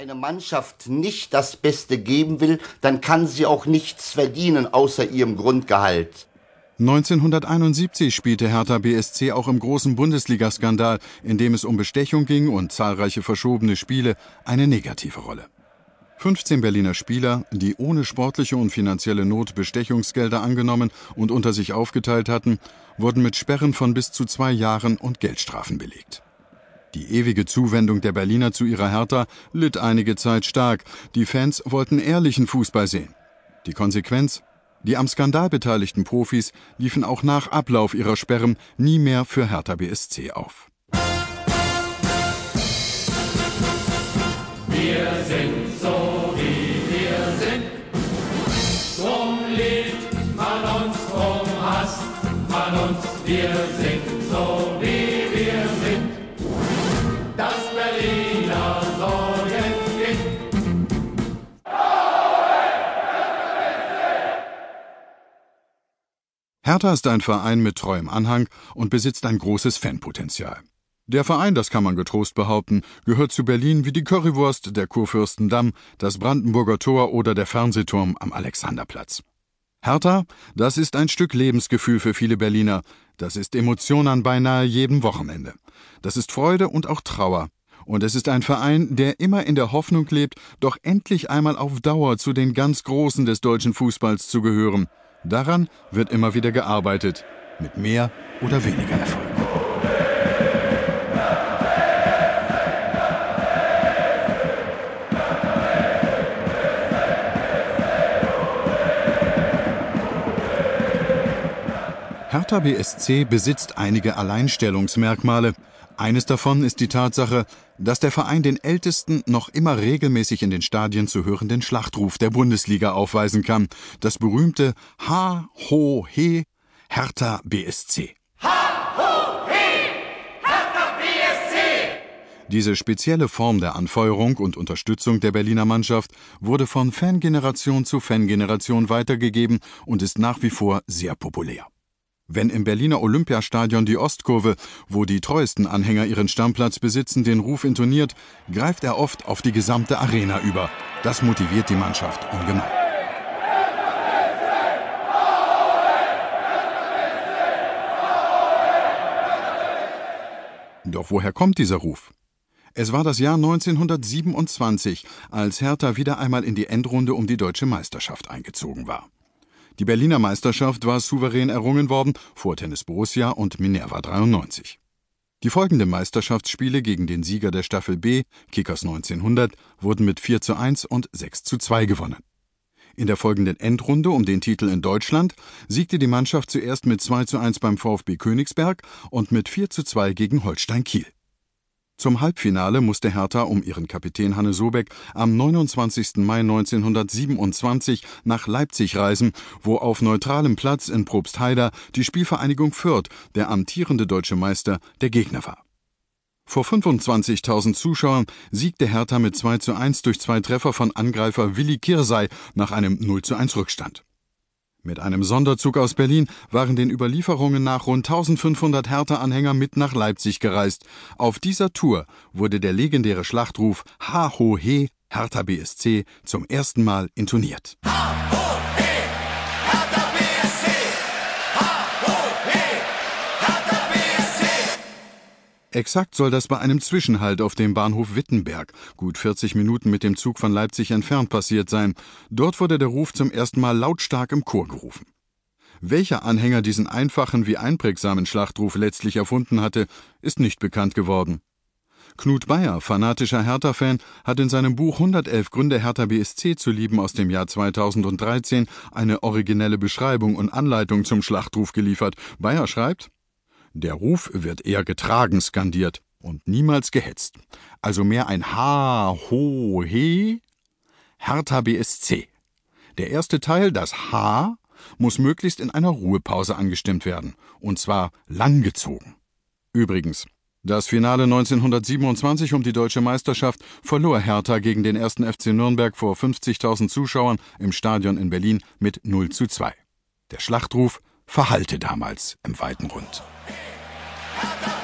eine Mannschaft nicht das Beste geben will, dann kann sie auch nichts verdienen außer ihrem Grundgehalt. 1971 spielte Hertha BSC auch im großen Bundesligaskandal, in dem es um Bestechung ging und zahlreiche verschobene Spiele, eine negative Rolle. 15 Berliner Spieler, die ohne sportliche und finanzielle Not Bestechungsgelder angenommen und unter sich aufgeteilt hatten, wurden mit Sperren von bis zu zwei Jahren und Geldstrafen belegt. Die ewige Zuwendung der Berliner zu ihrer Hertha litt einige Zeit stark. Die Fans wollten ehrlichen Fußball sehen. Die Konsequenz? Die am Skandal beteiligten Profis liefen auch nach Ablauf ihrer Sperren nie mehr für Hertha BSC auf. Wir sind so, wie wir sind. Drum liebt man uns, drum hasst man uns. Wir sind Hertha ist ein Verein mit treuem Anhang und besitzt ein großes Fanpotenzial. Der Verein, das kann man getrost behaupten, gehört zu Berlin wie die Currywurst, der Kurfürstendamm, das Brandenburger Tor oder der Fernsehturm am Alexanderplatz. Hertha, das ist ein Stück Lebensgefühl für viele Berliner. Das ist Emotion an beinahe jedem Wochenende. Das ist Freude und auch Trauer. Und es ist ein Verein, der immer in der Hoffnung lebt, doch endlich einmal auf Dauer zu den ganz Großen des deutschen Fußballs zu gehören. Daran wird immer wieder gearbeitet. Mit mehr oder weniger Erfolg. Hertha BSC besitzt einige Alleinstellungsmerkmale. Eines davon ist die Tatsache, dass der Verein den ältesten, noch immer regelmäßig in den Stadien zu hörenden Schlachtruf der Bundesliga aufweisen kann. Das berühmte Ha, Ho, He, Hertha BSC. Diese spezielle Form der Anfeuerung und Unterstützung der Berliner Mannschaft wurde von Fangeneration zu Fangeneration weitergegeben und ist nach wie vor sehr populär. Wenn im Berliner Olympiastadion die Ostkurve, wo die treuesten Anhänger ihren Stammplatz besitzen, den Ruf intoniert, greift er oft auf die gesamte Arena über. Das motiviert die Mannschaft ungemein. Doch woher kommt dieser Ruf? Es war das Jahr 1927, als Hertha wieder einmal in die Endrunde um die deutsche Meisterschaft eingezogen war. Die Berliner Meisterschaft war souverän errungen worden vor Tennis Borussia und Minerva 93. Die folgenden Meisterschaftsspiele gegen den Sieger der Staffel B, Kickers 1900, wurden mit 4 zu 1 und 6 zu 2 gewonnen. In der folgenden Endrunde um den Titel in Deutschland siegte die Mannschaft zuerst mit 2 zu 1 beim VfB Königsberg und mit 4 zu 2 gegen Holstein Kiel. Zum Halbfinale musste Hertha um ihren Kapitän Hanne Sobeck am 29. Mai 1927 nach Leipzig reisen, wo auf neutralem Platz in Probstheida die Spielvereinigung Fürth, der amtierende deutsche Meister, der Gegner war. Vor 25.000 Zuschauern siegte Hertha mit 2 zu 1 durch zwei Treffer von Angreifer Willi Kirsey nach einem 0 zu 1 Rückstand. Mit einem Sonderzug aus Berlin waren den Überlieferungen nach rund 1500 Hertha-Anhänger mit nach Leipzig gereist. Auf dieser Tour wurde der legendäre Schlachtruf Ha Ho He Hertha BSC zum ersten Mal intoniert. Exakt soll das bei einem Zwischenhalt auf dem Bahnhof Wittenberg, gut 40 Minuten mit dem Zug von Leipzig entfernt, passiert sein. Dort wurde der Ruf zum ersten Mal lautstark im Chor gerufen. Welcher Anhänger diesen einfachen wie einprägsamen Schlachtruf letztlich erfunden hatte, ist nicht bekannt geworden. Knut Bayer, fanatischer Hertha-Fan, hat in seinem Buch 111 Gründe Hertha BSC zu lieben aus dem Jahr 2013 eine originelle Beschreibung und Anleitung zum Schlachtruf geliefert. Bayer schreibt, der Ruf wird eher getragen skandiert und niemals gehetzt. Also mehr ein Ha, Ho, He, Hertha BSC. Der erste Teil, das H, muss möglichst in einer Ruhepause angestimmt werden, und zwar langgezogen. Übrigens, das Finale 1927 um die deutsche Meisterschaft verlor Hertha gegen den ersten FC Nürnberg vor 50.000 Zuschauern im Stadion in Berlin mit 0 zu 2. Der Schlachtruf verhallte damals im weiten Rund. Hertha